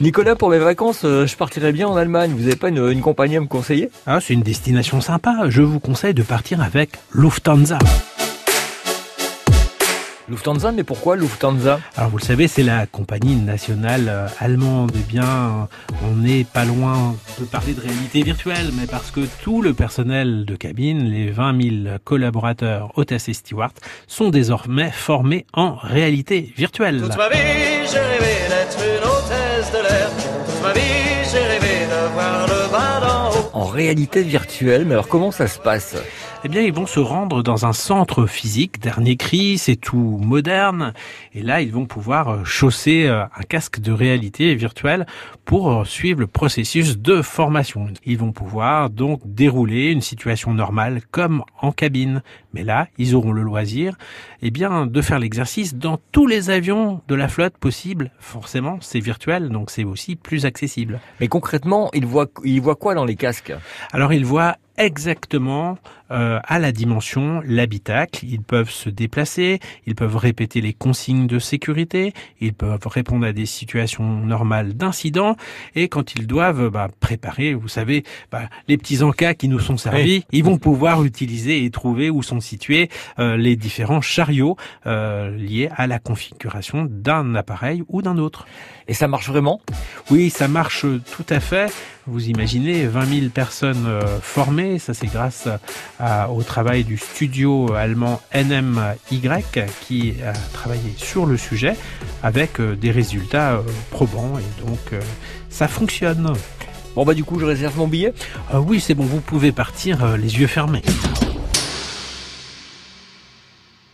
Nicolas, pour mes vacances, euh, je partirais bien en Allemagne. Vous n'avez pas une, compagnie à me conseiller? Ah, c'est une destination sympa. Je vous conseille de partir avec Lufthansa. Lufthansa, mais pourquoi Lufthansa? Alors vous le savez, c'est la compagnie nationale euh, allemande. Eh bien, on n'est pas loin de parler de réalité virtuelle, mais parce que tout le personnel de cabine, les 20 000 collaborateurs hôtesses et stewards, sont désormais formés en réalité virtuelle. Toute ma vie, j'ai rêvé d'être une hôtesse de l'air. Toute ma vie, j'ai rêvé de voir le réalité virtuelle, mais alors comment ça se passe? Eh bien, ils vont se rendre dans un centre physique, dernier cri, c'est tout moderne. Et là, ils vont pouvoir euh, chausser euh, un casque de réalité virtuelle pour euh, suivre le processus de formation. Ils vont pouvoir donc dérouler une situation normale comme en cabine. Mais là, ils auront le loisir, eh bien, de faire l'exercice dans tous les avions de la flotte possible. Forcément, c'est virtuel, donc c'est aussi plus accessible. Mais concrètement, ils voient, ils voient quoi dans les casques? Alors, ils voient exactement euh, à la dimension l'habitacle. Ils peuvent se déplacer, ils peuvent répéter les consignes de sécurité, ils peuvent répondre à des situations normales d'incident et quand ils doivent bah, préparer, vous savez, bah, les petits encas qui nous sont servis, ils vont pouvoir utiliser et trouver où sont situés euh, les différents chariots euh, liés à la configuration d'un appareil ou d'un autre. Et ça marche vraiment? Oui, ça marche tout à fait. Vous imaginez 20 000 personnes euh, formées, ça c'est grâce à, au travail du studio allemand NMY qui a travaillé sur le sujet avec euh, des résultats euh, probants et donc ça fonctionne. Bon bah du coup je réserve mon billet oui c'est bon, vous pouvez partir les yeux fermés.